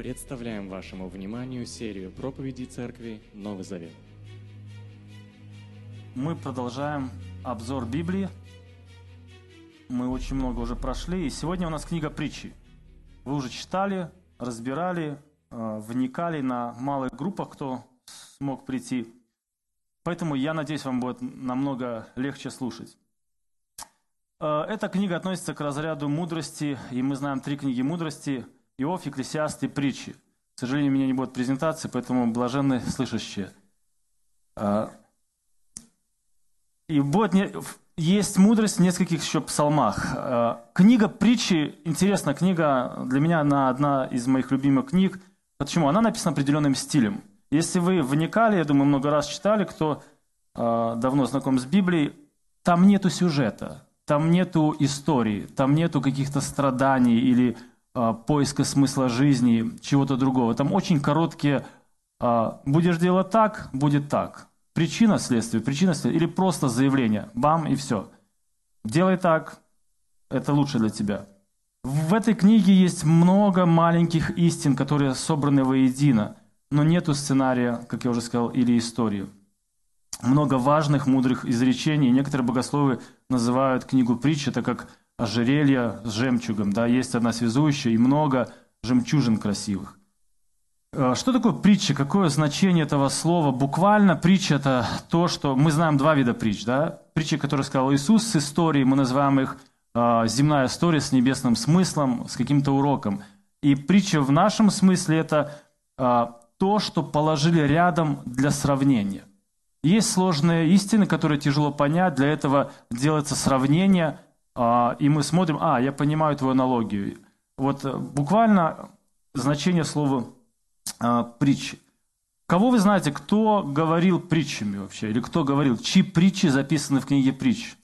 Представляем вашему вниманию серию проповедей Церкви Новый Завет. Мы продолжаем обзор Библии. Мы очень много уже прошли, и сегодня у нас книга притчи. Вы уже читали, разбирали, э, вникали на малых группах, кто смог прийти. Поэтому я надеюсь, вам будет намного легче слушать. Э, эта книга относится к разряду мудрости, и мы знаем три книги мудрости – Иов, Екклесиаст и Притчи. К сожалению, у меня не будет презентации, поэтому блаженны слышащие. Э, и будет не, есть мудрость в нескольких еще псалмах. Э, книга притчи, интересная книга, для меня она одна из моих любимых книг. Почему? Она написана определенным стилем. Если вы вникали, я думаю, много раз читали, кто э, давно знаком с Библией, там нету сюжета, там нету истории, там нету каких-то страданий или поиска смысла жизни, чего-то другого. Там очень короткие э, «будешь делать так, будет так». Причина следствия, причина следствия, или просто заявление, бам и все. Делай так, это лучше для тебя. В этой книге есть много маленьких истин, которые собраны воедино, но нету сценария, как я уже сказал, или истории. Много важных, мудрых изречений. Некоторые богословы называют книгу притч, это как ожерелье с жемчугом. Да? Есть одна связующая и много жемчужин красивых. Э, что такое притча? Какое значение этого слова? Буквально притча – это то, что… Мы знаем два вида притч. Да? Притчи, которые сказал Иисус с историей, мы называем их э, земная история с небесным смыслом, с каким-то уроком. И притча в нашем смысле – это э, то, что положили рядом для сравнения. Есть сложные истины, которые тяжело понять, для этого делается сравнение, и мы смотрим, а, я понимаю твою аналогию. Вот буквально значение слова а, притчи. Кого вы знаете, кто говорил притчами вообще? Или кто говорил? Чьи притчи записаны в книге притч?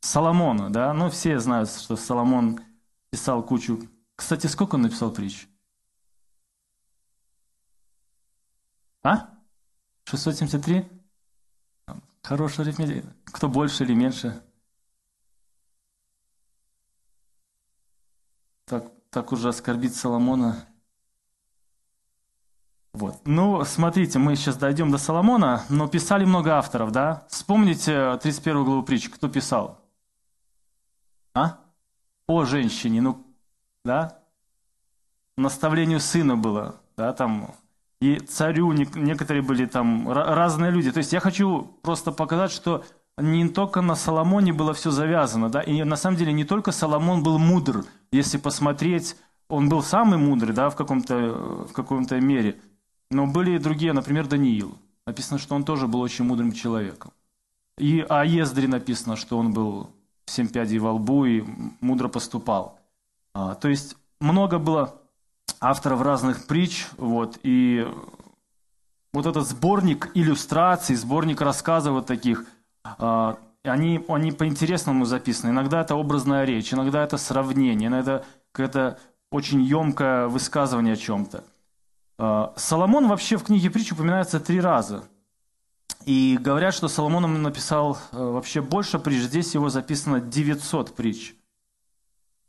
Соломона, да? Ну, все знают, что Соломон писал кучу. Кстати, сколько он написал притч? А? 673? Хорошая арифметика. Кто больше или меньше? Так, уже оскорбить Соломона. Вот. Ну, смотрите, мы сейчас дойдем до Соломона, но писали много авторов, да? Вспомните 31 главу притчи, кто писал? А? О женщине, ну, да? Наставлению сына было, да, там, и царю некоторые были там разные люди. То есть я хочу просто показать, что не только на Соломоне было все завязано, да, и на самом деле не только Соломон был мудр, если посмотреть, он был самый мудрый, да, в каком-то в каком-то мере. Но были и другие, например, Даниил. Написано, что он тоже был очень мудрым человеком. И о Ездре написано, что он был семь пядей во лбу и мудро поступал. А, то есть много было авторов разных притч, вот, и вот этот сборник иллюстраций, сборник рассказов вот таких, они, они по-интересному записаны. Иногда это образная речь, иногда это сравнение, иногда какое-то очень емкое высказывание о чем-то. А, Соломон вообще в книге притч упоминается три раза. И говорят, что Соломон написал э, вообще больше притч. Здесь его записано 900 притч.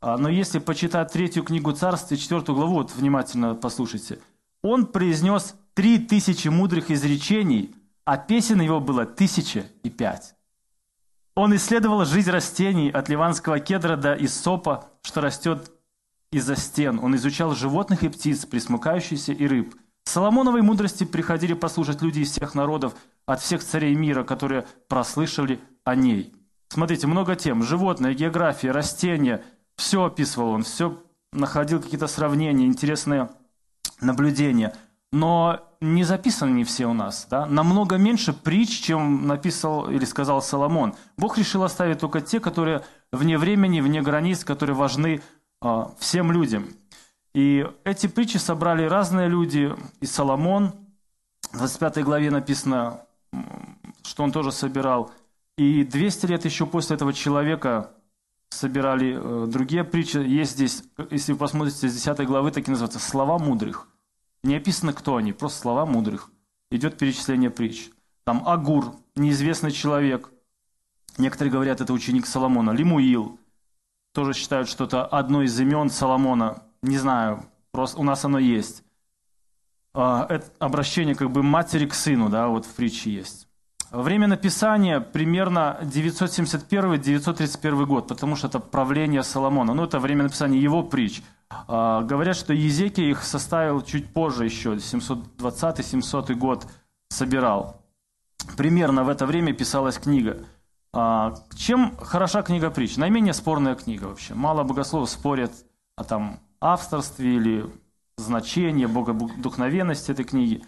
А, но если почитать третью книгу царства, четвертую главу, вот внимательно послушайте, он произнес три тысячи мудрых изречений, а песен его было тысяча и пять. Он исследовал жизнь растений от ливанского кедра до исопа, что растет из-за стен. Он изучал животных и птиц, присмыкающихся и рыб. Соломоновой мудрости приходили послушать люди из всех народов, от всех царей мира, которые прослышали о ней. Смотрите, много тем. Животные, география, растения. Все описывал он, все находил какие-то сравнения, интересные наблюдения. Но не записаны не все у нас. Да? Намного меньше притч, чем написал или сказал Соломон. Бог решил оставить только те, которые вне времени, вне границ, которые важны а, всем людям. И эти притчи собрали разные люди, и Соломон, в 25 главе написано, что он тоже собирал. И 200 лет еще после этого человека собирали э, другие притчи. Есть здесь, если вы посмотрите с 10 главы, так и называется «Слова мудрых». Не описано, кто они, просто слова мудрых. Идет перечисление притч. Там Агур, неизвестный человек. Некоторые говорят, это ученик Соломона. Лимуил, тоже считают, что это одно из имен Соломона. Не знаю, Просто у нас оно есть. А, это обращение как бы матери к сыну, да, вот в притче есть. Время написания примерно 971-931 год, потому что это правление Соломона. Ну, это время написания его притч. А, говорят, что Езекия их составил чуть позже еще, 720-700 год собирал. Примерно в это время писалась книга. А, чем хороша книга притч? Наименее спорная книга вообще. Мало богословов спорят о там авторстве или значение, богодухновенность этой книги.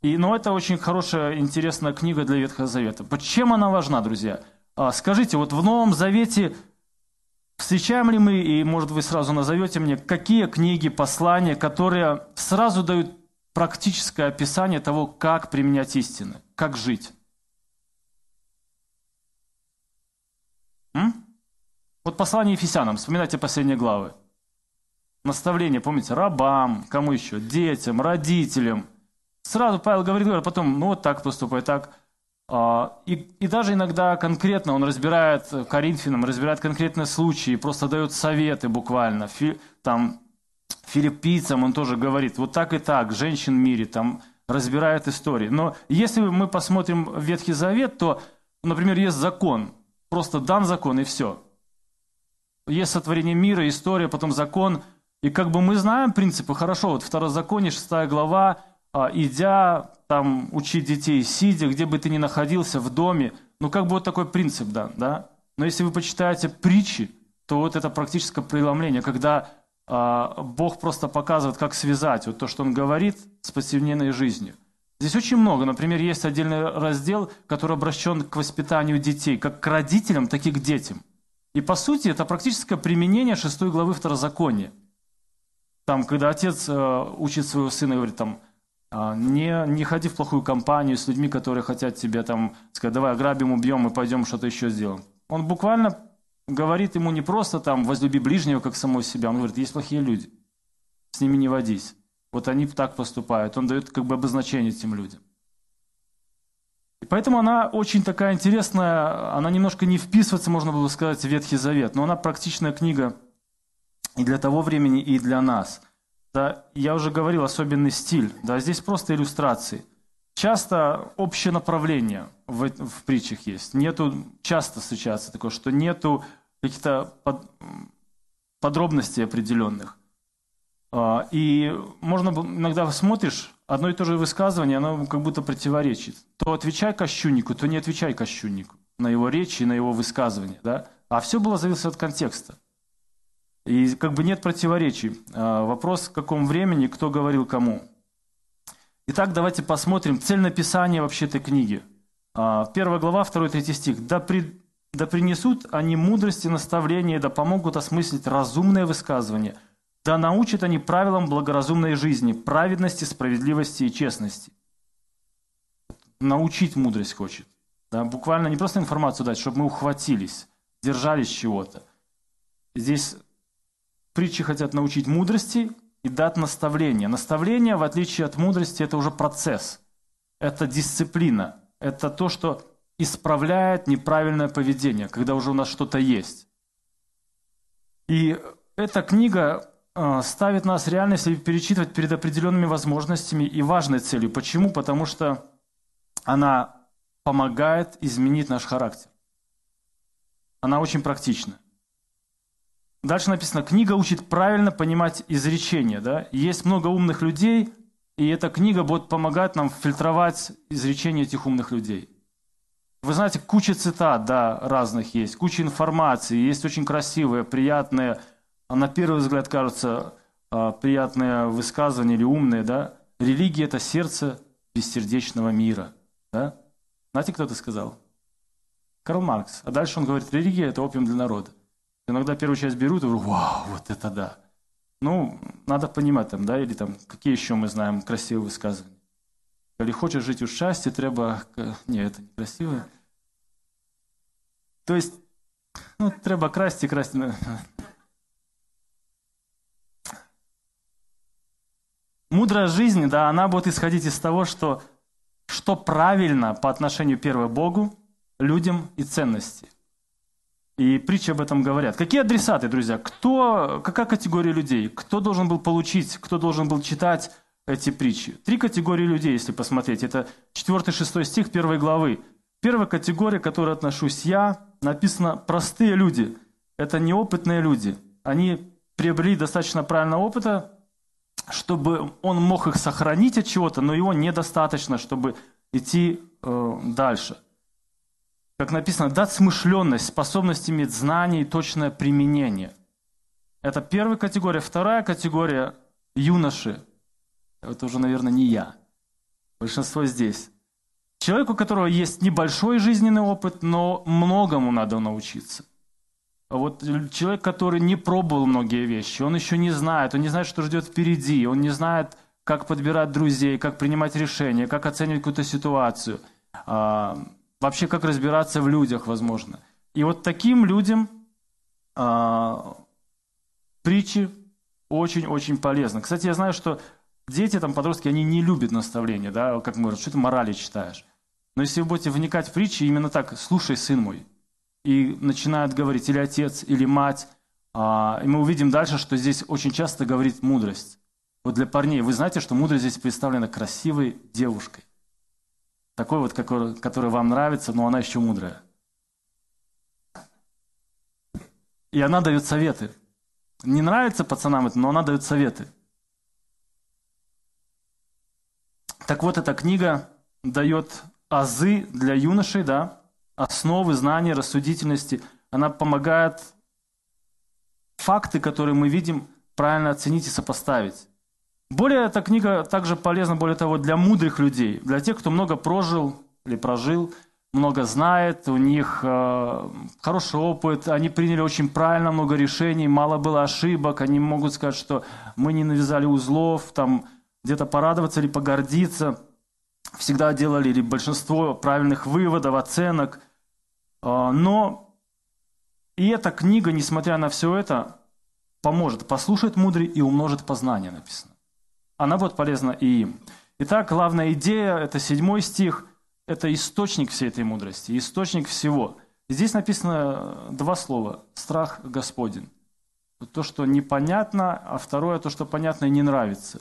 И, ну, это очень хорошая, интересная книга для Ветхого Завета. Почему она важна, друзья? А, скажите, вот в Новом Завете встречаем ли мы, и, может, вы сразу назовете мне, какие книги, послания, которые сразу дают практическое описание того, как применять истины, как жить? М? Вот послание Ефесянам, вспоминайте последние главы. Наставление, помните, рабам, кому еще? Детям, родителям. Сразу Павел говорит, говорит, потом, ну вот так поступай, так. А, и, и даже иногда конкретно он разбирает Коринфянам, разбирает конкретные случаи, просто дает советы буквально. Фи, там, филиппийцам он тоже говорит, вот так и так, женщин в мире, там, разбирает истории. Но если мы посмотрим Ветхий Завет, то, например, есть закон, просто дан закон и все. Есть сотворение мира, история, потом закон – и как бы мы знаем принципы, хорошо, вот Второзаконие, 6 глава, а, идя там учить детей, сидя, где бы ты ни находился, в доме, ну как бы вот такой принцип, да, да. Но если вы почитаете притчи, то вот это практическое преломление, когда а, Бог просто показывает, как связать вот то, что Он говорит, с повседневной жизнью. Здесь очень много. Например, есть отдельный раздел, который обращен к воспитанию детей, как к родителям, так и к детям. И по сути это практическое применение 6 главы Второзакония. Там, когда отец э, учит своего сына, говорит там, «А, не, не ходи в плохую компанию с людьми, которые хотят тебе там сказать, давай ограбим, убьем и пойдем что-то еще сделаем. Он буквально говорит ему не просто там возлюби ближнего, как самого себя. Он говорит, есть плохие люди, с ними не водись. Вот они так поступают. Он дает как бы обозначение этим людям. И поэтому она очень такая интересная, она немножко не вписывается, можно было сказать, в Ветхий Завет, но она практичная книга – и для того времени, и для нас. Да, я уже говорил, особенный стиль. Да, здесь просто иллюстрации. Часто общее направление в, в притчах есть. Нету, часто встречается такое, что нету каких-то под, подробностей определенных. А, и можно иногда смотришь, одно и то же высказывание, оно как будто противоречит. То отвечай кощуннику, то не отвечай кощуннику на его речи и на его высказывания. Да? А все было зависит от контекста. И как бы нет противоречий. А, вопрос, в каком времени, кто говорил кому. Итак, давайте посмотрим цель написания вообще этой книги. А, первая глава, второй, третий стих. «Да, при, да принесут они мудрости, наставления, да помогут осмыслить разумное высказывание, да научат они правилам благоразумной жизни, праведности, справедливости и честности». Научить мудрость хочет. Да, буквально не просто информацию дать, чтобы мы ухватились, держались чего-то. Здесь Притчи хотят научить мудрости и дать наставление. Наставление, в отличие от мудрости, это уже процесс. Это дисциплина. Это то, что исправляет неправильное поведение, когда уже у нас что-то есть. И эта книга э, ставит нас реально, если перечитывать перед определенными возможностями и важной целью. Почему? Потому что она помогает изменить наш характер. Она очень практична. Дальше написано, книга учит правильно понимать изречения. Да? Есть много умных людей, и эта книга будет помогать нам фильтровать изречения этих умных людей. Вы знаете, куча цитат, да, разных есть, куча информации, есть очень красивые, приятные, а на первый взгляд кажутся а, приятные высказывания или умные, да. Религия – это сердце бессердечного мира, да. Знаете, кто это сказал? Карл Маркс. А дальше он говорит, религия – это опиум для народа. Иногда первую часть берут и говорю, вау, вот это да. Ну, надо понимать там, да, или там, какие еще мы знаем красивые высказывания. Или хочешь жить у счастья, треба... Не, это не красиво. То есть, ну, треба красть и красть. Мудрая жизнь, да, она будет исходить из того, что, что правильно по отношению первого Богу, людям и ценности. И притчи об этом говорят. Какие адресаты, друзья? Кто, какая категория людей? Кто должен был получить, кто должен был читать эти притчи? Три категории людей, если посмотреть. Это 4-6 стих 1 главы. Первая категория, к которой отношусь я, написано «простые люди». Это неопытные люди. Они приобрели достаточно правильного опыта, чтобы он мог их сохранить от чего-то, но его недостаточно, чтобы идти э, дальше. Как написано, дать смышленность, способность иметь знания и точное применение. Это первая категория. Вторая категория – юноши. Это уже, наверное, не я. Большинство здесь. Человек, у которого есть небольшой жизненный опыт, но многому надо научиться. Вот человек, который не пробовал многие вещи, он еще не знает, он не знает, что ждет впереди, он не знает, как подбирать друзей, как принимать решения, как оценивать какую-то ситуацию, а, вообще как разбираться в людях, возможно. И вот таким людям а, притчи очень-очень полезны. Кстати, я знаю, что дети, там, подростки, они не любят наставления, да, как мы говорим, что ты морали читаешь. Но если вы будете вникать в притчи, именно так, слушай, сын мой, и начинают говорить или отец, или мать. А, и мы увидим дальше, что здесь очень часто говорит мудрость. Вот для парней, вы знаете, что мудрость здесь представлена красивой девушкой. Такой вот, который, который вам нравится, но она еще мудрая. И она дает советы. Не нравится пацанам это, но она дает советы. Так вот, эта книга дает азы для юношей, да, основы знания, рассудительности. Она помогает факты, которые мы видим, правильно оценить и сопоставить. Более эта книга также полезна, более того, для мудрых людей, для тех, кто много прожил или прожил, много знает, у них э, хороший опыт, они приняли очень правильно много решений, мало было ошибок, они могут сказать, что мы не навязали узлов, там где-то порадоваться или погордиться. Всегда делали или большинство правильных выводов, оценок. А, но и эта книга, несмотря на все это, поможет. Послушает мудрый и умножит познание, написано. Она будет полезна и им. Итак, главная идея, это седьмой стих, это источник всей этой мудрости, источник всего. Здесь написано два слова – страх Господень. То, что непонятно, а второе – то, что понятно и не нравится.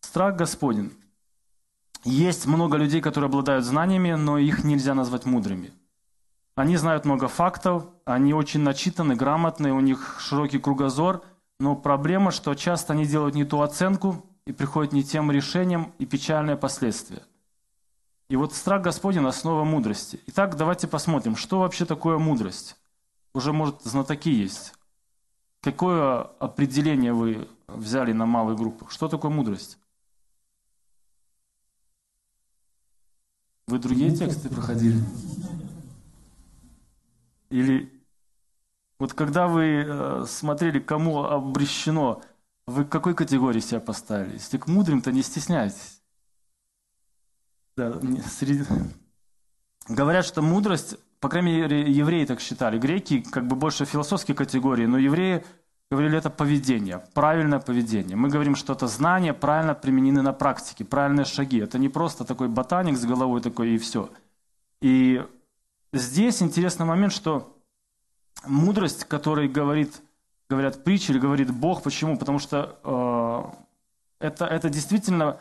Страх Господень. Есть много людей, которые обладают знаниями, но их нельзя назвать мудрыми – они знают много фактов, они очень начитаны, грамотные, у них широкий кругозор, но проблема, что часто они делают не ту оценку и приходят не тем решением и печальные последствия. И вот страх Господень – основа мудрости. Итак, давайте посмотрим, что вообще такое мудрость. Уже, может, знатоки есть. Какое определение вы взяли на малой группу? Что такое мудрость? Вы другие тексты проходили? Или вот когда вы э, смотрели, кому обращено, вы к какой категории себя поставили? Если к мудрым, то не стесняйтесь. Да, среди... Говорят, что мудрость, по крайней мере, евреи так считали. Греки как бы больше философские категории, но евреи говорили, это поведение, правильное поведение. Мы говорим, что это знания правильно применены на практике, правильные шаги. Это не просто такой ботаник с головой такой и все. И здесь интересный момент, что мудрость, которой говорит, говорят притчи или говорит Бог, почему? Потому что э, это, это действительно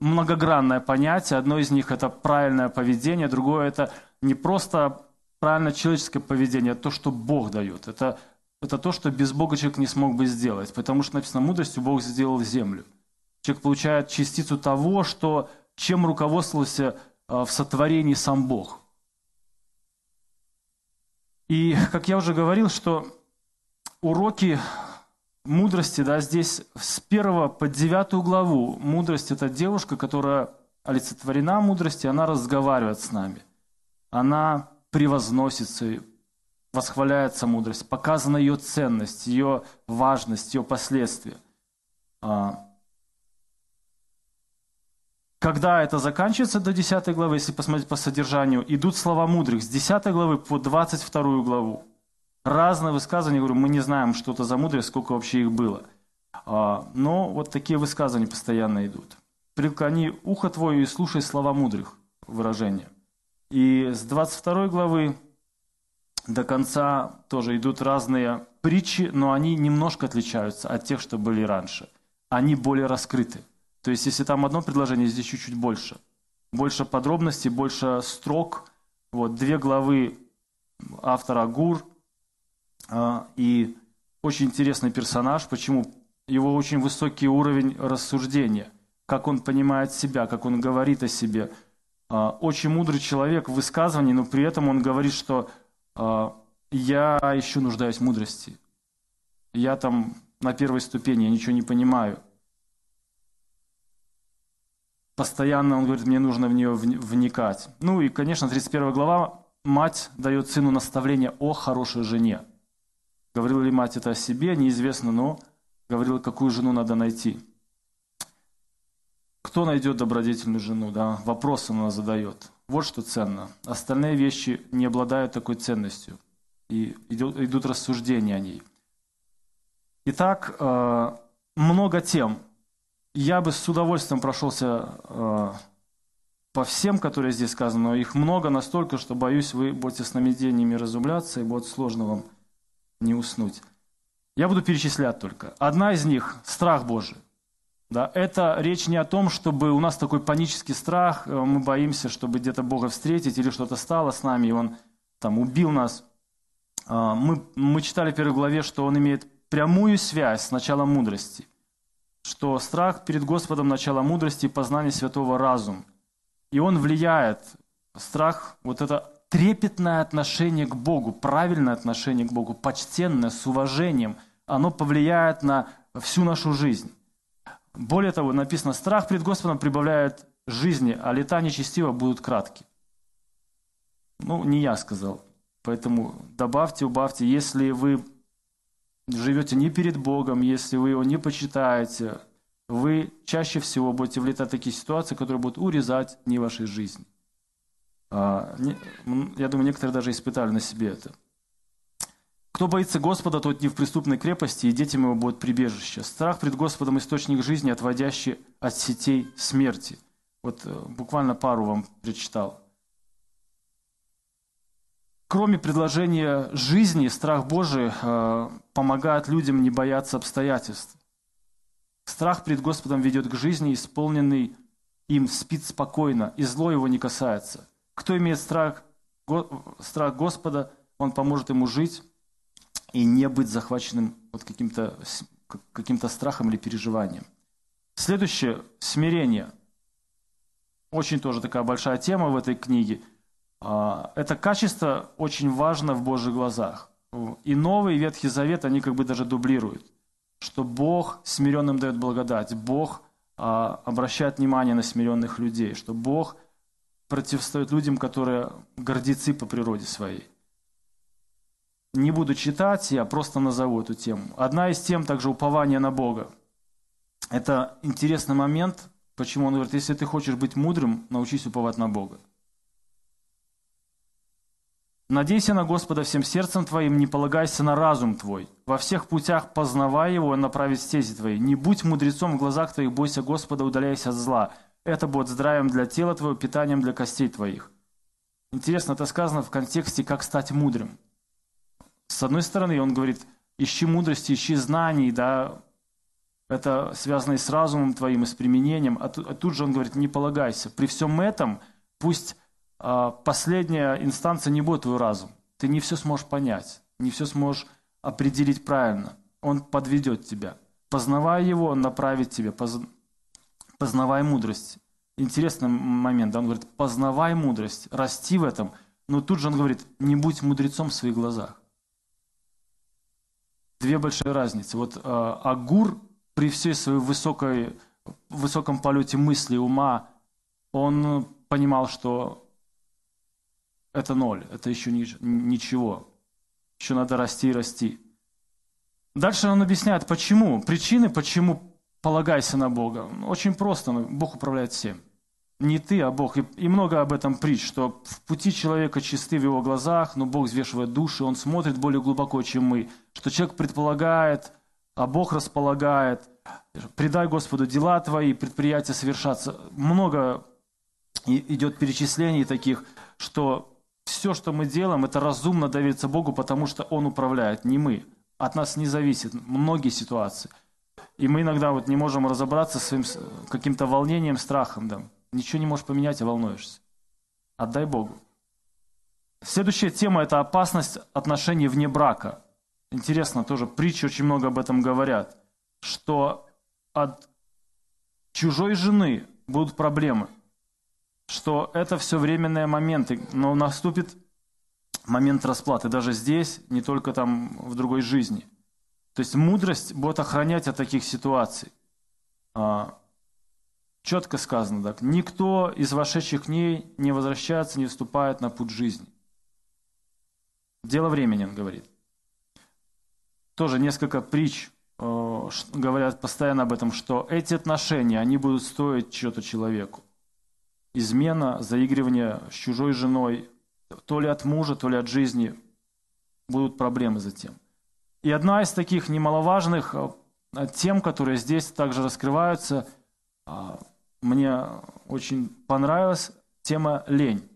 многогранное понятие. Одно из них – это правильное поведение, другое – это не просто правильное человеческое поведение, а то, что Бог дает. Это, это то, что без Бога человек не смог бы сделать. Потому что написано, мудростью Бог сделал землю. Человек получает частицу того, что, чем руководствовался э, в сотворении сам Бог – и, как я уже говорил, что уроки мудрости, да, здесь с первого по девятую главу мудрость – это девушка, которая олицетворена мудрости, она разговаривает с нами. Она превозносится, восхваляется мудрость, показана ее ценность, ее важность, ее последствия. А, когда это заканчивается до 10 главы, если посмотреть по содержанию, идут слова мудрых с 10 главы по 22 главу. Разные высказывания, говорю, мы не знаем, что это за мудрость, сколько вообще их было. А, но вот такие высказывания постоянно идут. Преклони ухо твое и слушай слова мудрых, выражения. И с 22 главы до конца тоже идут разные притчи, но они немножко отличаются от тех, что были раньше. Они более раскрыты. То есть, если там одно предложение, здесь чуть-чуть больше. Больше подробностей, больше строк. Вот, две главы автора Гур. А, и очень интересный персонаж. Почему? Его очень высокий уровень рассуждения. Как он понимает себя, как он говорит о себе. А, очень мудрый человек в высказывании, но при этом он говорит, что а, я еще нуждаюсь в мудрости. Я там на первой ступени, я ничего не понимаю. Постоянно он говорит, мне нужно в нее вникать. Ну и, конечно, 31 глава, мать дает сыну наставление о хорошей жене. Говорила ли мать это о себе, неизвестно, но говорила, какую жену надо найти. Кто найдет добродетельную жену? Да? Вопрос она задает. Вот что ценно. Остальные вещи не обладают такой ценностью. И идут, идут рассуждения о ней. Итак, э, много тем. Я бы с удовольствием прошелся э, по всем, которые здесь сказаны, но их много настолько, что, боюсь, вы будете с сновидениями разумляться, и будет сложно вам не уснуть. Я буду перечислять только. Одна из них – страх Божий. Да, это речь не о том, чтобы у нас такой панический страх, э, мы боимся, чтобы где-то Бога встретить или что-то стало с нами, и Он там убил нас. А, мы, мы читали в первой главе, что Он имеет прямую связь с началом мудрости, что страх перед Господом – начало мудрости и познание святого разума. И он влияет, страх, вот это трепетное отношение к Богу, правильное отношение к Богу, почтенное, с уважением, оно повлияет на всю нашу жизнь. Более того, написано, страх пред Господом прибавляет жизни, а лета нечестиво будут кратки. Ну, не я сказал. Поэтому добавьте, убавьте. Если вы живете не перед Богом, если вы его не почитаете, вы чаще всего будете влетать в такие ситуации, которые будут урезать дни вашей жизни. А, я думаю, некоторые даже испытали на себе это. Кто боится Господа, тот не в преступной крепости, и детям его будет прибежище. Страх пред Господом – источник жизни, отводящий от сетей смерти. Вот э, буквально пару вам прочитал. Кроме предложения жизни, страх Божий э, помогает людям не бояться обстоятельств. Страх пред Господом ведет к жизни, исполненный им спит спокойно, и зло его не касается. Кто имеет страх, страх Господа, он поможет ему жить и не быть захваченным вот каким-то каким страхом или переживанием. Следующее – смирение. Очень тоже такая большая тема в этой книге. А, это качество очень важно в Божьих глазах. И Новый и Ветхий Завет, они как бы даже дублируют. Что Бог смиренным дает благодать, Бог а, обращает внимание на смиренных людей, что Бог противостоит людям, которые гордецы по природе своей не буду читать, я просто назову эту тему. Одна из тем также упование на Бога. Это интересный момент, почему он говорит, если ты хочешь быть мудрым, научись уповать на Бога. Надейся на Господа всем сердцем твоим, не полагайся на разум твой. Во всех путях познавай его и направить стези твои. Не будь мудрецом в глазах твоих, бойся Господа, удаляйся от зла. Это будет здравием для тела твоего, питанием для костей твоих. Интересно, это сказано в контексте, как стать мудрым. С одной стороны, он говорит, ищи мудрости, ищи знаний, да, это связано и с разумом твоим, и с применением. А тут, а тут же он говорит, не полагайся. При всем этом, пусть а, последняя инстанция не будет твой разум. Ты не все сможешь понять, не все сможешь определить правильно. Он подведет тебя. Познавай его, он направит тебя. Поз... Познавай мудрость. Интересный момент, да? он говорит, познавай мудрость, расти в этом. Но тут же он говорит, не будь мудрецом в своих глазах две большие разницы. Вот э, Агур при всей своей высокой, высоком полете мысли, ума, он понимал, что это ноль, это еще не, ничего. Еще надо расти и расти. Дальше он объясняет, почему, причины, почему полагайся на Бога. Очень просто, Бог управляет всем не ты, а Бог. И, много об этом притч, что в пути человека чисты в его глазах, но Бог взвешивает души, он смотрит более глубоко, чем мы. Что человек предполагает, а Бог располагает. Предай Господу дела твои, предприятия совершаться. Много идет перечислений таких, что все, что мы делаем, это разумно довериться Богу, потому что Он управляет, не мы. От нас не зависит многие ситуации. И мы иногда вот не можем разобраться с своим каким-то волнением, страхом. Да. Ничего не можешь поменять, а волнуешься. Отдай Богу. Следующая тема – это опасность отношений вне брака. Интересно, тоже притчи очень много об этом говорят, что от чужой жены будут проблемы, что это все временные моменты, но наступит момент расплаты даже здесь, не только там в другой жизни. То есть мудрость будет охранять от таких ситуаций. А, четко сказано так. Никто из вошедших к ней не возвращается, не вступает на путь жизни. Дело времени, он говорит. Тоже несколько притч э, говорят постоянно об этом, что эти отношения, они будут стоить чего-то человеку. Измена, заигрывание с чужой женой, то ли от мужа, то ли от жизни, будут проблемы затем. И одна из таких немаловажных э, тем, которые здесь также раскрываются, э, мне очень понравилась тема лень.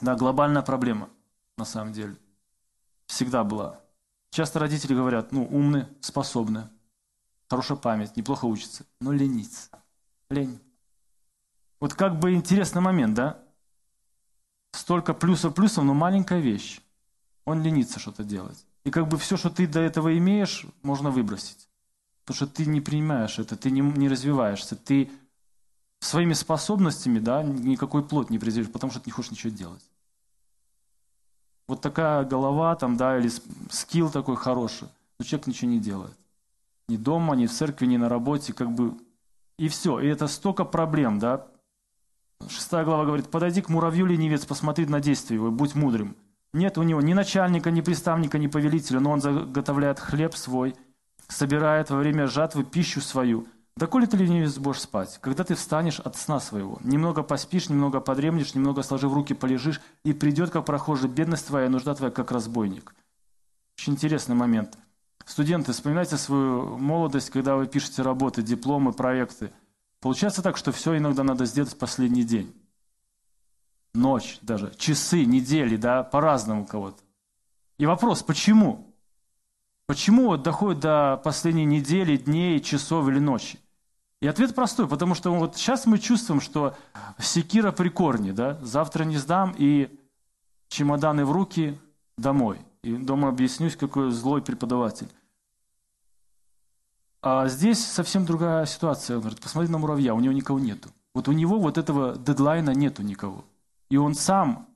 Да, глобальная проблема на самом деле. Всегда была. Часто родители говорят, ну, умный, способный, хорошая память, неплохо учится, но ленится. Лень. Вот как бы интересный момент, да? Столько плюсов-плюсов, но маленькая вещь. Он ленится что-то делать. И как бы все, что ты до этого имеешь, можно выбросить. Потому что ты не принимаешь это, ты не, не развиваешься, ты своими способностями да, никакой плод не произведешь, потому что ты не хочешь ничего делать вот такая голова там, да, или скилл такой хороший, но человек ничего не делает. Ни дома, ни в церкви, ни на работе, как бы, и все. И это столько проблем, да. Шестая глава говорит, подойди к муравью ленивец, посмотри на действие его, будь мудрым. Нет у него ни начальника, ни приставника, ни повелителя, но он заготовляет хлеб свой, собирает во время жатвы пищу свою – да коли ты ленивец будешь спать, когда ты встанешь от сна своего, немного поспишь, немного подремнешь, немного сложив руки полежишь, и придет, как прохожий, бедность твоя, нужда твоя, как разбойник. Очень интересный момент. Студенты, вспоминайте свою молодость, когда вы пишете работы, дипломы, проекты. Получается так, что все иногда надо сделать в последний день. Ночь даже, часы, недели, да, по-разному кого-то. И вопрос, почему? Почему вот доходит до последней недели, дней, часов или ночи? И ответ простой, потому что вот сейчас мы чувствуем, что секира при корне, да, завтра не сдам, и чемоданы в руки домой. И дома объяснюсь, какой злой преподаватель. А здесь совсем другая ситуация. Он говорит, посмотри на муравья, у него никого нету. Вот у него вот этого дедлайна нету никого. И он сам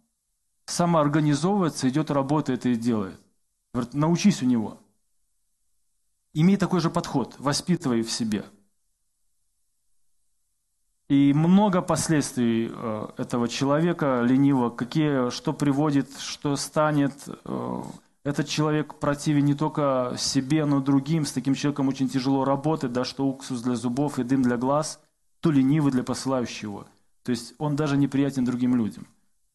самоорганизовывается, идет, работает и делает. Говорит, научись у него. Имей такой же подход, воспитывай в себе – и много последствий э, этого человека ленивого, какие, что приводит, что станет. Э, этот человек противен не только себе, но и другим. С таким человеком очень тяжело работать, да, что уксус для зубов и дым для глаз, то ленивый для посылающего. То есть он даже неприятен другим людям.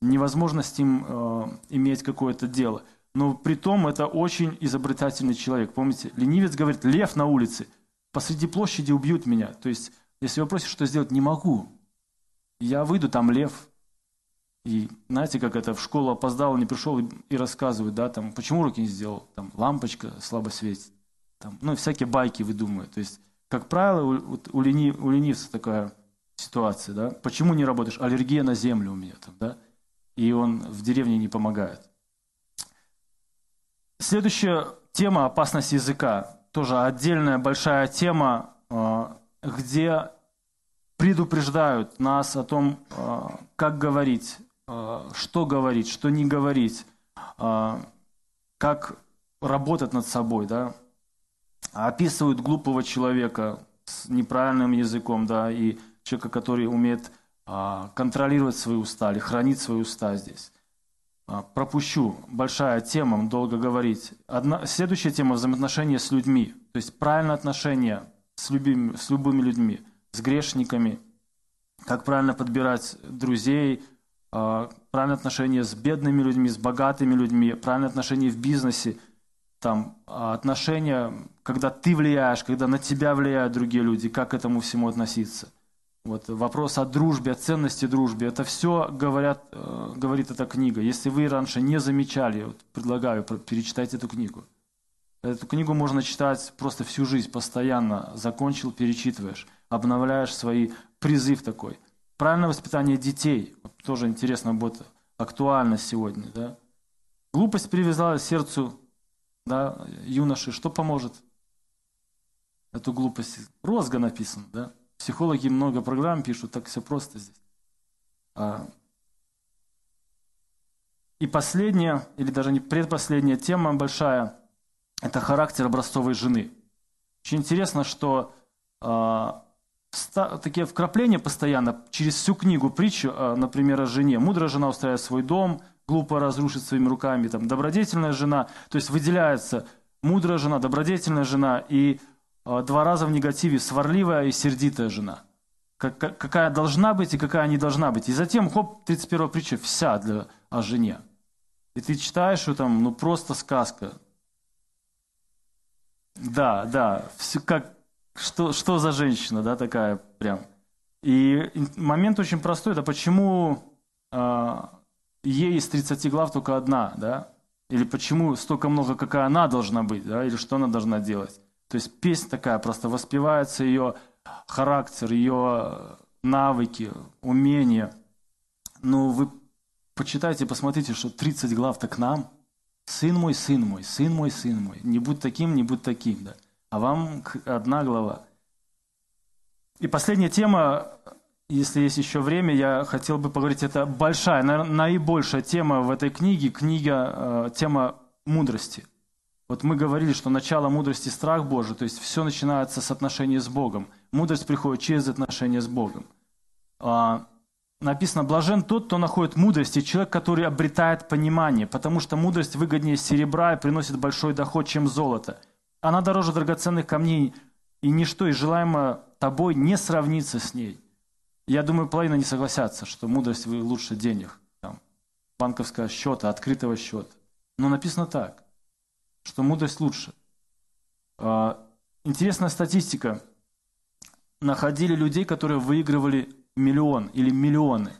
Невозможно с ним э, иметь какое-то дело. Но при том это очень изобретательный человек. Помните, ленивец говорит, лев на улице, посреди площади убьют меня. То есть если вы просите что сделать, не могу. Я выйду, там лев. И знаете, как это, в школу опоздал, не пришел и рассказывают, да, там, почему уроки не сделал, там, лампочка слабо светит, там, ну, всякие байки выдумывают. То есть, как правило, у, у, лени, у ленивца такая ситуация, да, почему не работаешь, аллергия на землю у меня там, да, и он в деревне не помогает. Следующая тема – опасность языка. Тоже отдельная большая тема, а, где предупреждают нас о том, а, как говорить, а, что говорить, что не говорить, как работать над собой, да, описывают глупого человека с неправильным языком, да, и человека, который умеет контролировать свои уста или хранить свои уста здесь. Пропущу. Большая тема, долго говорить. Одна, следующая тема – взаимоотношения с людьми. То есть правильное отношение с любыми, с любыми людьми – с грешниками, как правильно подбирать друзей, а, правильное отношение с бедными людьми, с богатыми людьми, правильное отношение в бизнесе, там, а, отношения, когда ты влияешь, когда на тебя влияют другие люди, как к этому всему относиться. Вот вопрос о дружбе, о ценности дружбы, это все говорят, э, говорит эта книга. Если вы раньше не замечали, вот предлагаю перечитать эту книгу. Эту книгу можно читать просто всю жизнь, постоянно. Закончил, перечитываешь, обновляешь свои призыв такой. Правильное воспитание детей, тоже интересно будет актуально сегодня. Да? Глупость привязала сердцу да, юноши. Что поможет? Эту глупость. Розга написано, да? Психологи много программ пишут, так все просто здесь. А, и последняя, или даже не предпоследняя тема большая, это характер образцовой жены. Очень интересно, что а, такие вкрапления постоянно через всю книгу притчу, а, например, о жене. Мудрая жена устраивает свой дом, глупо разрушит своими руками. Там, добродетельная жена, то есть выделяется мудрая жена, добродетельная жена и два раза в негативе сварливая и сердитая жена. Как, какая должна быть и какая не должна быть. И затем, хоп, 31 притча вся для, о жене. И ты читаешь, что там, ну просто сказка. Да, да, все как, что, что за женщина, да, такая прям. И момент очень простой, это почему э, ей из 30 глав только одна, да? Или почему столько много, какая она должна быть, да? Или что она должна делать? То есть песня такая, просто воспевается ее характер, ее навыки, умения. Ну, вы почитайте, посмотрите, что 30 глав-то к нам. Сын мой, сын мой, сын мой, сын мой. Не будь таким, не будь таким, да а вам одна глава. И последняя тема, если есть еще время, я хотел бы поговорить, это большая, наибольшая тема в этой книге, книга, э, тема мудрости. Вот мы говорили, что начало мудрости – страх Божий, то есть все начинается с отношения с Богом. Мудрость приходит через отношения с Богом. А, написано, блажен тот, кто находит мудрость, и человек, который обретает понимание, потому что мудрость выгоднее серебра и приносит большой доход, чем золото – она дороже драгоценных камней, и ничто из желаемого тобой не сравнится с ней. Я думаю, половина не согласятся, что мудрость лучше денег, там, банковского счета, открытого счета. Но написано так, что мудрость лучше. А, интересная статистика. Находили людей, которые выигрывали миллион или миллионы.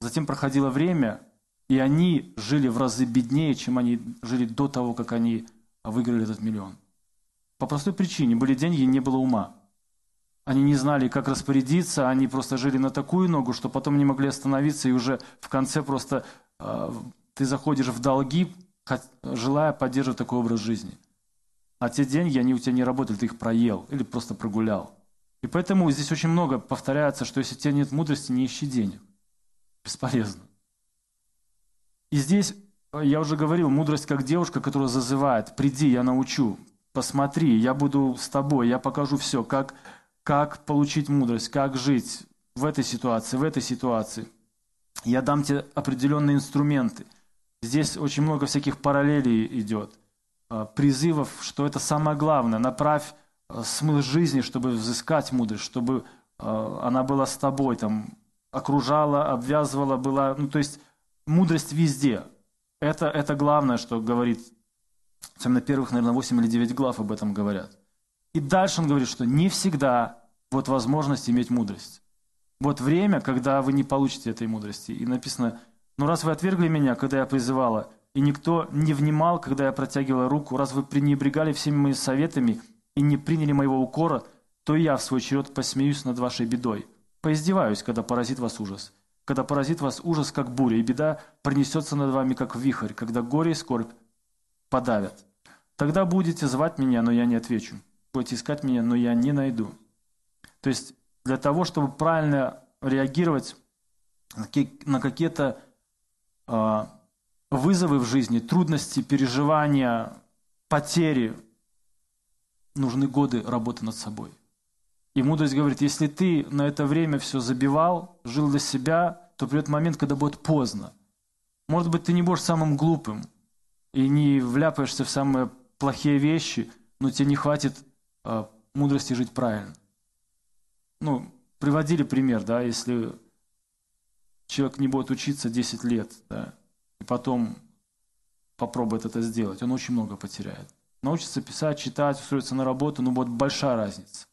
Затем проходило время, и они жили в разы беднее, чем они жили до того, как они выиграли этот миллион. По простой причине. Были деньги, не было ума. Они не знали, как распорядиться, они просто жили на такую ногу, что потом не могли остановиться, и уже в конце просто э, ты заходишь в долги, желая поддерживать такой образ жизни. А те деньги, они у тебя не работали, ты их проел или просто прогулял. И поэтому здесь очень много повторяется, что если у тебя нет мудрости, не ищи денег. Бесполезно. И здесь я уже говорил, мудрость как девушка, которая зазывает, приди, я научу, посмотри, я буду с тобой, я покажу все, как, как получить мудрость, как жить в этой ситуации, в этой ситуации. Я дам тебе определенные инструменты. Здесь очень много всяких параллелей идет, а, призывов, что это самое главное. Направь а, смысл жизни, чтобы взыскать мудрость, чтобы а, она была с тобой, там, окружала, обвязывала, была... Ну, то есть мудрость везде – это, это главное, что говорит, на первых, наверное, 8 или 9 глав об этом говорят. И дальше он говорит, что не всегда вот возможность иметь мудрость. Вот время, когда вы не получите этой мудрости. И написано, ну раз вы отвергли меня, когда я призывала, и никто не внимал, когда я протягивала руку, раз вы пренебрегали всеми моими советами и не приняли моего укора, то я в свой черед посмеюсь над вашей бедой. Поиздеваюсь, когда поразит вас ужас когда поразит вас ужас, как буря, и беда пронесется над вами, как вихрь, когда горе и скорбь подавят. Тогда будете звать меня, но я не отвечу. Будете искать меня, но я не найду. То есть для того, чтобы правильно реагировать на какие-то вызовы в жизни, трудности, переживания, потери, нужны годы работы над собой. И мудрость говорит, если ты на это время все забивал, жил для себя, то придет момент, когда будет поздно. Может быть, ты не будешь самым глупым и не вляпаешься в самые плохие вещи, но тебе не хватит э, мудрости жить правильно. Ну, приводили пример, да, если человек не будет учиться 10 лет, да, и потом попробует это сделать, он очень много потеряет. Научится писать, читать, устроиться на работу, но будет большая разница.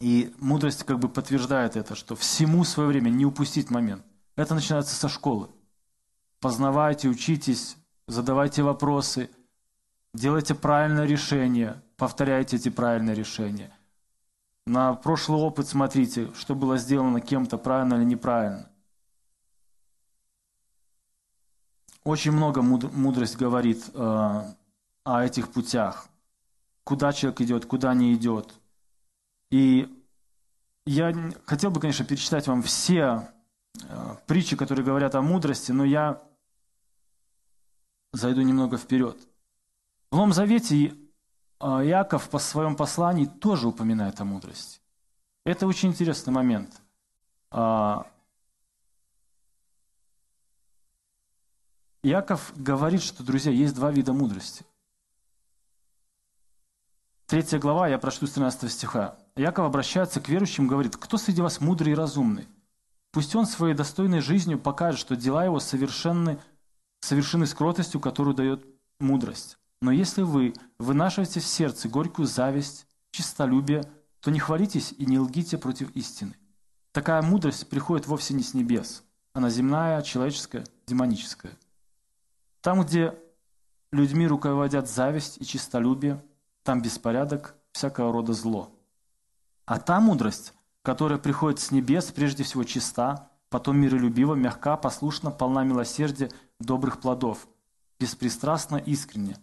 И мудрость как бы подтверждает это, что всему свое время не упустить момент. Это начинается со школы. Познавайте, учитесь, задавайте вопросы, делайте правильное решение, повторяйте эти правильные решения. На прошлый опыт смотрите, что было сделано кем-то правильно или неправильно. Очень много мудрость говорит э, о этих путях. Куда человек идет, куда не идет. И я хотел бы, конечно, перечитать вам все э, притчи, которые говорят о мудрости, но я зайду немного вперед. В Новом Завете а, Иаков по своем послании тоже упоминает о мудрости. Это очень интересный момент. А, Иаков говорит, что, друзья, есть два вида мудрости. Третья глава, я прочту с 13 стиха. Иаков обращается к верующим говорит, «Кто среди вас мудрый и разумный? Пусть он своей достойной жизнью покажет, что дела его совершенны совершены с которую дает мудрость. Но если вы вынашиваете в сердце горькую зависть, чистолюбие, то не хвалитесь и не лгите против истины. Такая мудрость приходит вовсе не с небес. Она земная, человеческая, демоническая. Там, где людьми руководят зависть и чистолюбие, там беспорядок, всякого рода зло. А та мудрость, которая приходит с небес, прежде всего чиста, потом миролюбива, мягка, послушна, полна милосердия, добрых плодов, беспристрастно, искренне.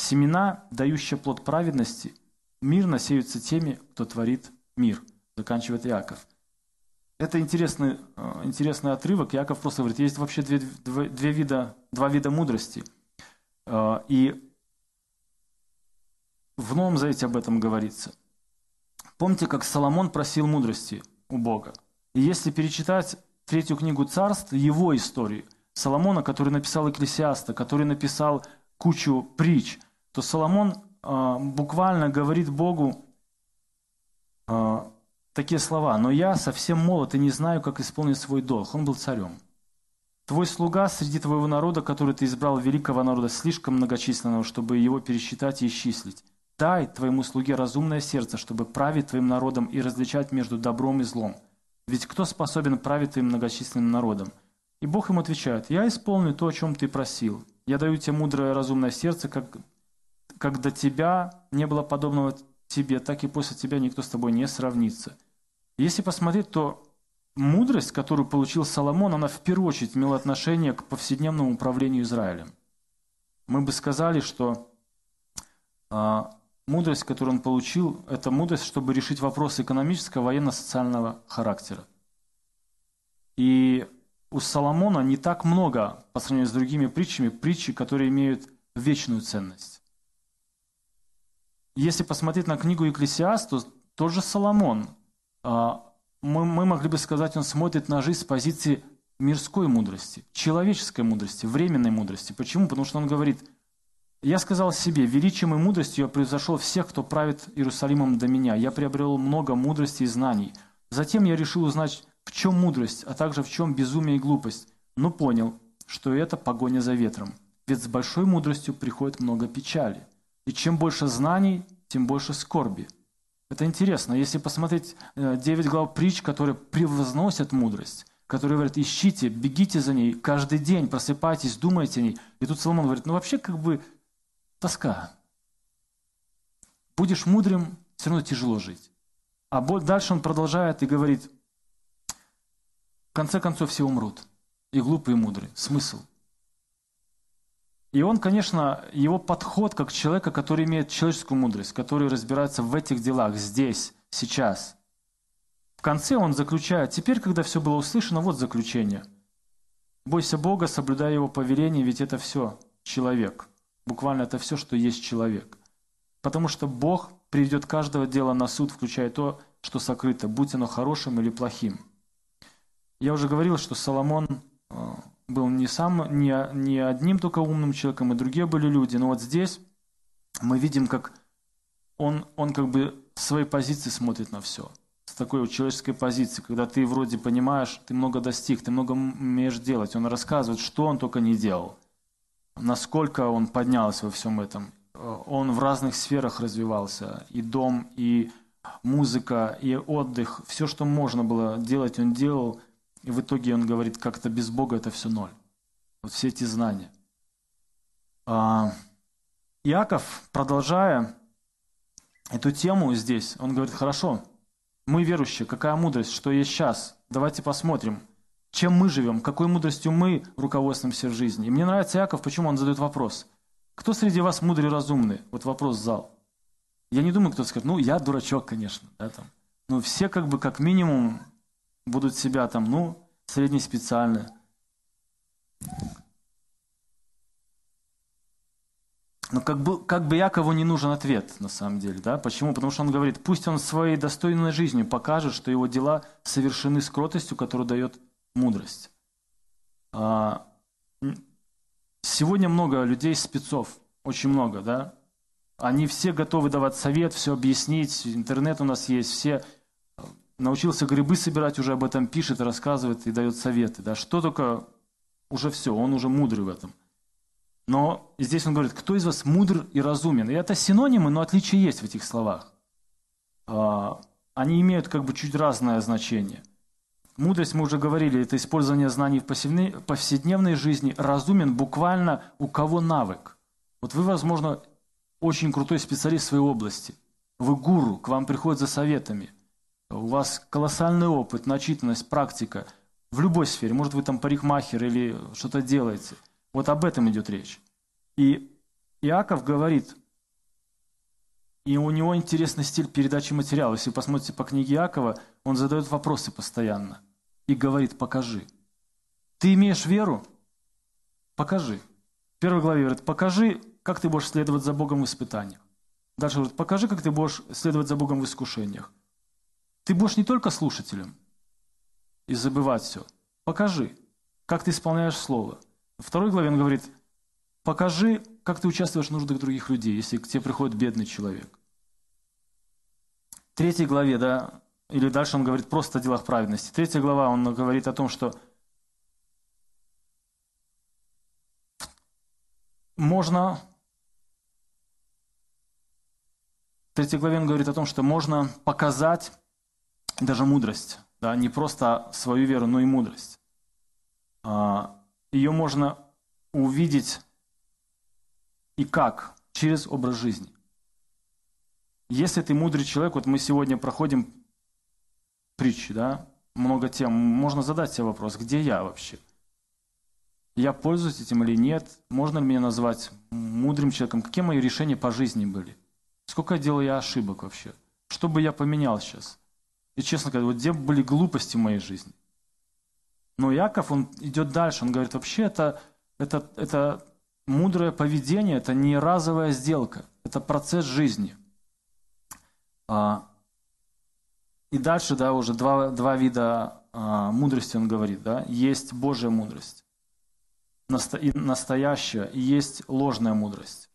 Семена, дающие плод праведности, мирно сеются теми, кто творит мир, заканчивает Иаков. Это интересный, э, интересный отрывок. Яков просто говорит, есть вообще две, две, две вида, два вида мудрости. Э, и в Новом Завете об этом говорится. Помните, как Соломон просил мудрости у Бога? И если перечитать третью книгу царств, его историю – Соломона, который написал Экклесиаста, который написал кучу притч, то Соломон э, буквально говорит Богу э, такие слова. «Но я совсем молод и не знаю, как исполнить свой долг». Он был царем. «Твой слуга среди твоего народа, который ты избрал великого народа, слишком многочисленного, чтобы его пересчитать и исчислить. Дай твоему слуге разумное сердце, чтобы править твоим народом и различать между добром и злом. Ведь кто способен править твоим многочисленным народом? И Бог ему отвечает, я исполню то, о чем ты просил. Я даю тебе мудрое разумное сердце, как, как до тебя не было подобного тебе, так и после тебя никто с тобой не сравнится. Если посмотреть, то мудрость, которую получил Соломон, она в первую очередь имела отношение к повседневному управлению Израилем. Мы бы сказали, что а, мудрость, которую он получил, это мудрость, чтобы решить вопросы экономического, военно-социального характера. И у Соломона не так много, по сравнению с другими притчами, притчи, которые имеют вечную ценность. Если посмотреть на книгу Екклесиаст, то тот же Соломон, а, мы, мы могли бы сказать, он смотрит на жизнь с позиции мирской мудрости, человеческой мудрости, временной мудрости. Почему? Потому что он говорит, «Я сказал себе, величием и мудростью я превзошел всех, кто правит Иерусалимом до меня. Я приобрел много мудрости и знаний. Затем я решил узнать в чем мудрость, а также в чем безумие и глупость, но понял, что это погоня за ветром. Ведь с большой мудростью приходит много печали. И чем больше знаний, тем больше скорби. Это интересно. Если посмотреть 9 э, глав притч, которые превозносят мудрость, которые говорят, ищите, бегите за ней, каждый день просыпайтесь, думайте о ней. И тут Соломон говорит, ну вообще как бы тоска. Будешь мудрым, все равно тяжело жить. А дальше он продолжает и говорит, в конце концов все умрут. И глупые, и мудрые. Смысл. И он, конечно, его подход как человека, который имеет человеческую мудрость, который разбирается в этих делах здесь, сейчас. В конце он заключает, теперь, когда все было услышано, вот заключение. Бойся Бога, соблюдай Его повеление, ведь это все человек. Буквально это все, что есть человек. Потому что Бог приведет каждого дела на суд, включая то, что сокрыто, будь оно хорошим или плохим. Я уже говорил, что Соломон э, был не, сам, не, не одним только умным человеком, и другие были люди. Но вот здесь мы видим, как он, он как бы с своей позиции смотрит на все. С такой вот человеческой позиции, когда ты вроде понимаешь, ты много достиг, ты много умеешь делать. Он рассказывает, что он только не делал, насколько он поднялся во всем этом. Он в разных сферах развивался, и дом, и музыка и отдых, все, что можно было делать, он делал, и в итоге он говорит, как-то без Бога это все ноль. Вот все эти знания. А, Иаков, продолжая эту тему здесь, он говорит, хорошо, мы верующие, какая мудрость, что есть сейчас, давайте посмотрим, чем мы живем, какой мудростью мы руководствуемся в жизни. И мне нравится Иаков, почему он задает вопрос. Кто среди вас мудрый и разумный? Вот вопрос зал. Я не думаю, кто скажет, ну, я дурачок, конечно. Да, там. Но все как бы как минимум будут себя там, ну, среднеспециальные. Но как бы, как бы Якову не нужен ответ, на самом деле. Да? Почему? Потому что он говорит, пусть он своей достойной жизнью покажет, что его дела совершены с кротостью, которую дает мудрость. А, сегодня много людей спецов, очень много, да? Они все готовы давать совет, все объяснить. Интернет у нас есть, все научился грибы собирать, уже об этом пишет, рассказывает и дает советы. Да? Что только, уже все, он уже мудрый в этом. Но здесь он говорит, кто из вас мудр и разумен? И это синонимы, но отличие есть в этих словах. А, они имеют как бы чуть разное значение. Мудрость, мы уже говорили, это использование знаний в повседневной жизни. Разумен буквально у кого навык. Вот вы, возможно, очень крутой специалист в своей области. Вы гуру, к вам приходят за советами. У вас колоссальный опыт, начитанность, практика. В любой сфере. Может, вы там парикмахер или что-то делаете. Вот об этом идет речь. И Иаков говорит, и у него интересный стиль передачи материала. Если вы посмотрите по книге Иакова, он задает вопросы постоянно и говорит, покажи. Ты имеешь веру? Покажи. В первой главе говорит, покажи как ты будешь следовать за Богом в испытаниях. Дальше говорит, покажи, как ты будешь следовать за Богом в искушениях. Ты будешь не только слушателем и забывать все. Покажи, как ты исполняешь Слово. Во второй главе он говорит, покажи, как ты участвуешь в нуждах других людей, если к тебе приходит бедный человек. В третьей главе, да, или дальше он говорит просто о делах праведности. Третья глава, он говорит о том, что можно третьей главе он говорит о том, что можно показать даже мудрость, да, не просто свою веру, но и мудрость. А, Ее можно увидеть и как? Через образ жизни. Если ты мудрый человек, вот мы сегодня проходим притчи, да, много тем, можно задать себе вопрос, где я вообще? Я пользуюсь этим или нет? Можно ли меня назвать мудрым человеком? Какие мои решения по жизни были? Сколько делал я ошибок вообще? Что бы я поменял сейчас? И честно говоря, вот где были глупости в моей жизни? Но Яков, он идет дальше, он говорит, вообще это, это, это мудрое поведение, это не разовая сделка, это процесс жизни. А, и дальше, да, уже два, два вида а, мудрости он говорит, да, есть Божья мудрость, насто, и настоящая, и есть ложная мудрость.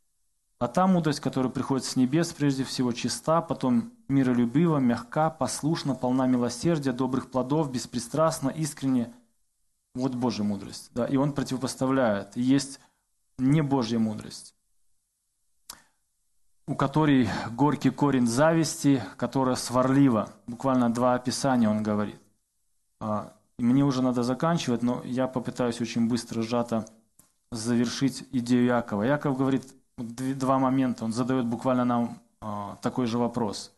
А та мудрость, которая приходит с небес, прежде всего чиста, потом миролюбива, мягка, послушна, полна милосердия, добрых плодов, беспристрастна, искренне. Вот Божья мудрость. Да? И он противопоставляет. Есть не Божья мудрость, у которой горький корень зависти, которая сварлива. Буквально два описания он говорит. А, и мне уже надо заканчивать, но я попытаюсь очень быстро, сжато завершить идею Якова. Яков говорит, два момента. Он задает буквально нам а, такой же вопрос.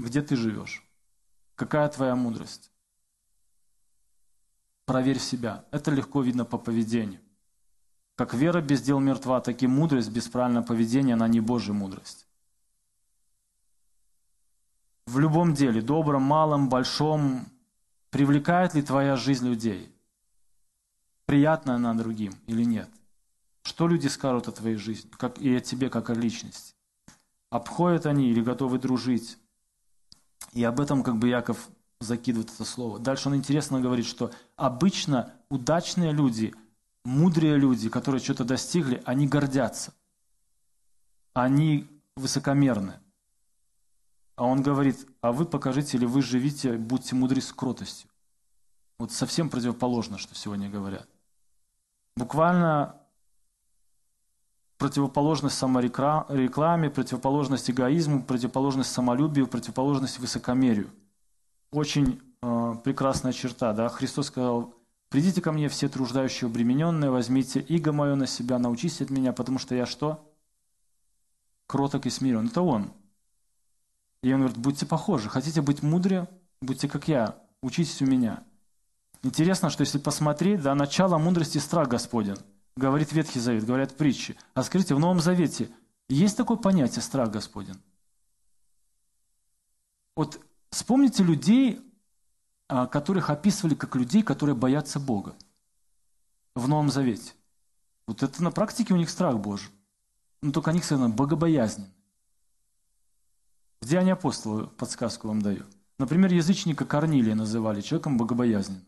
Где ты живешь? Какая твоя мудрость? Проверь себя. Это легко видно по поведению. Как вера без дел мертва, так и мудрость без правильного поведения, она не Божья мудрость. В любом деле, добром, малом, большом, привлекает ли твоя жизнь людей? Приятная она другим или нет? Что люди скажут о твоей жизни как, и о тебе как о личности? Обходят они или готовы дружить? И об этом как бы Яков закидывает это слово. Дальше он интересно говорит, что обычно удачные люди, мудрые люди, которые что-то достигли, они гордятся. Они высокомерны. А он говорит, а вы покажите, или вы живите, будьте мудры с кротостью. Вот совсем противоположно, что сегодня говорят. Буквально противоположность саморекламе, противоположность эгоизму, противоположность самолюбию, противоположность высокомерию. Очень э, прекрасная черта. Да? Христос сказал, «Придите ко мне все труждающие обремененные, возьмите иго мое на себя, научитесь от меня, потому что я что? Кроток и смирен». Это Он. И Он говорит, будьте похожи. Хотите быть мудрее? Будьте как я. Учитесь у меня. Интересно, что если посмотреть, да, начало мудрости – страх Господен. Говорит Ветхий Завет, говорят притчи. А скажите, в Новом Завете есть такое понятие страх Господен? Вот вспомните людей, а, которых описывали как людей, которые боятся Бога в Новом Завете. Вот это на практике у них страх Божий. Но только они, кстати, богобоязненны. В Деянии апостола подсказку вам даю. Например, язычника Корнилия называли человеком богобоязненным.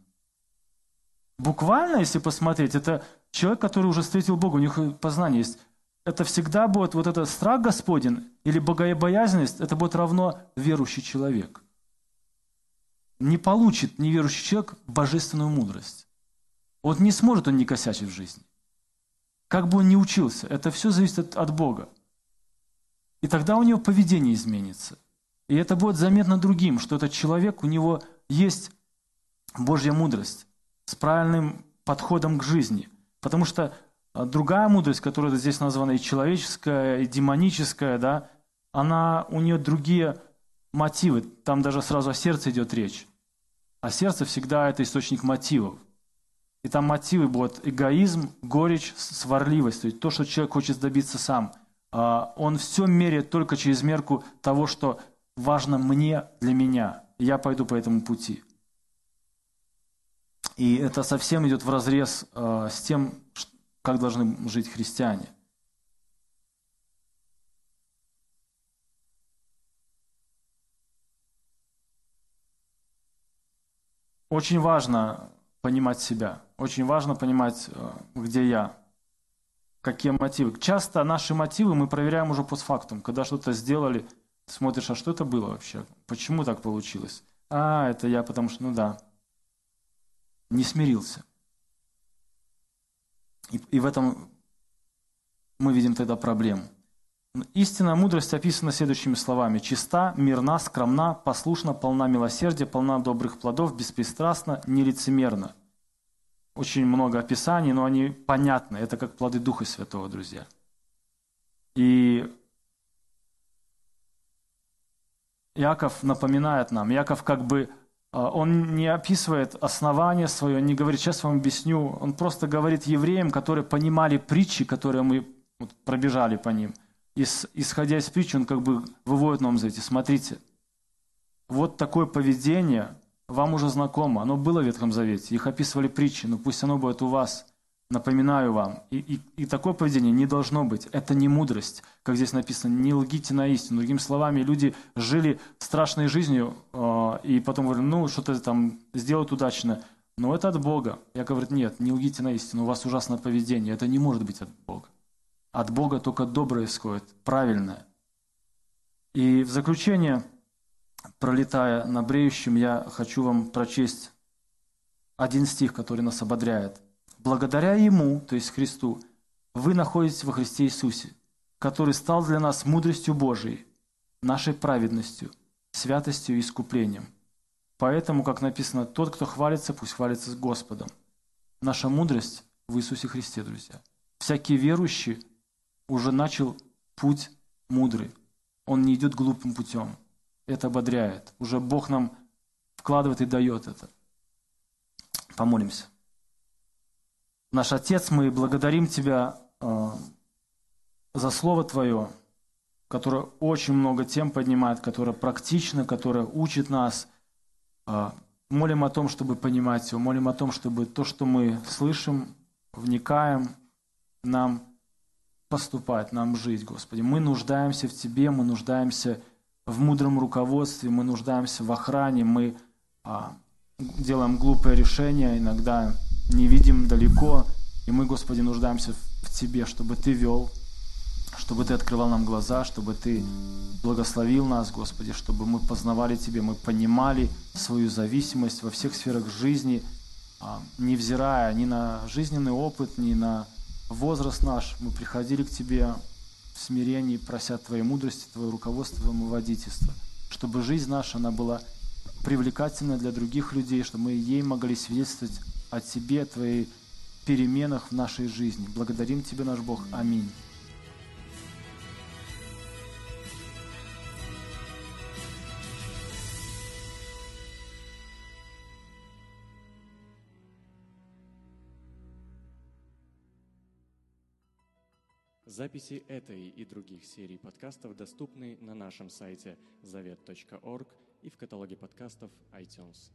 Буквально, если посмотреть, это человек, который уже встретил Бога, у них познание есть. Это всегда будет вот этот страх Господень или богобоязненность, это будет равно верующий человек. Не получит неверующий человек божественную мудрость. Вот не сможет он не косячить в жизни. Как бы он ни учился, это все зависит от, от Бога. И тогда у него поведение изменится. И это будет заметно другим, что этот человек, у него есть Божья мудрость с правильным подходом к жизни. Потому что а, другая мудрость, которая здесь названа и человеческая, и демоническая, да, она, у нее другие мотивы. Там даже сразу о сердце идет речь. А сердце всегда это источник мотивов. И там мотивы будут эгоизм, горечь, сварливость. То есть то, что человек хочет добиться сам. А, он все меряет только через мерку того, что важно мне, для меня. Я пойду по этому пути. И это совсем идет в разрез э, с тем, как должны жить христиане. Очень важно понимать себя, очень важно понимать, э, где я, какие мотивы. Часто наши мотивы мы проверяем уже постфактум, когда что-то сделали, смотришь, а что это было вообще, почему так получилось? А, это я, потому что, ну да, не смирился. И, и в этом мы видим тогда проблему. Истинная мудрость описана следующими словами. «Чиста, мирна, скромна, послушна, полна милосердия, полна добрых плодов, беспристрастна, нелицемерна». Очень много описаний, но они понятны. Это как плоды Духа Святого, друзья. И Яков напоминает нам, Яков как бы он не описывает основание свое, не говорит, сейчас вам объясню. Он просто говорит евреям, которые понимали притчи, которые мы пробежали по ним. И, исходя из притчи, он как бы выводит нам за эти. Смотрите, вот такое поведение вам уже знакомо. Оно было в Ветхом Завете. Их описывали притчи, но пусть оно будет у вас. Напоминаю вам, и, и, и такое поведение не должно быть. Это не мудрость, как здесь написано, не лгите на истину. Другими словами, люди жили страшной жизнью, э, и потом говорят, ну, что-то там сделают удачно, но это от Бога. Я говорю, нет, не лгите на истину, у вас ужасное поведение, это не может быть от Бога. От Бога только доброе исходит, правильное. И в заключение, пролетая на бреющем, я хочу вам прочесть один стих, который нас ободряет – Благодаря Ему, то есть Христу, вы находитесь во Христе Иисусе, который стал для нас мудростью Божией, нашей праведностью, святостью и искуплением. Поэтому, как написано, тот, кто хвалится, пусть хвалится с Господом. Наша мудрость в Иисусе Христе, друзья. Всякий верующий уже начал путь мудрый. Он не идет глупым путем. Это ободряет. Уже Бог нам вкладывает и дает это. Помолимся. Наш Отец, мы благодарим Тебя э, за Слово Твое, которое очень много тем поднимает, которое практично, которое учит нас. Э, молим о том, чтобы понимать его, молим о том, чтобы то, что мы слышим, вникаем, нам поступать, нам жить, Господи. Мы нуждаемся в Тебе, мы нуждаемся в мудром руководстве, мы нуждаемся в охране, мы а, делаем глупые решения, иногда не видим далеко, и мы, Господи, нуждаемся в Тебе, чтобы Ты вел, чтобы Ты открывал нам глаза, чтобы Ты благословил нас, Господи, чтобы мы познавали Тебе, мы понимали свою зависимость во всех сферах жизни, а, невзирая ни на жизненный опыт, ни на возраст наш, мы приходили к Тебе в смирении, прося Твоей мудрости, Твое руководство, Твоему водительства, чтобы жизнь наша, она была привлекательна для других людей, чтобы мы ей могли свидетельствовать о Тебе, о Твоей переменах в нашей жизни. Благодарим Тебя, наш Бог. Аминь. Записи этой и других серий подкастов доступны на нашем сайте завет.орг и в каталоге подкастов iTunes.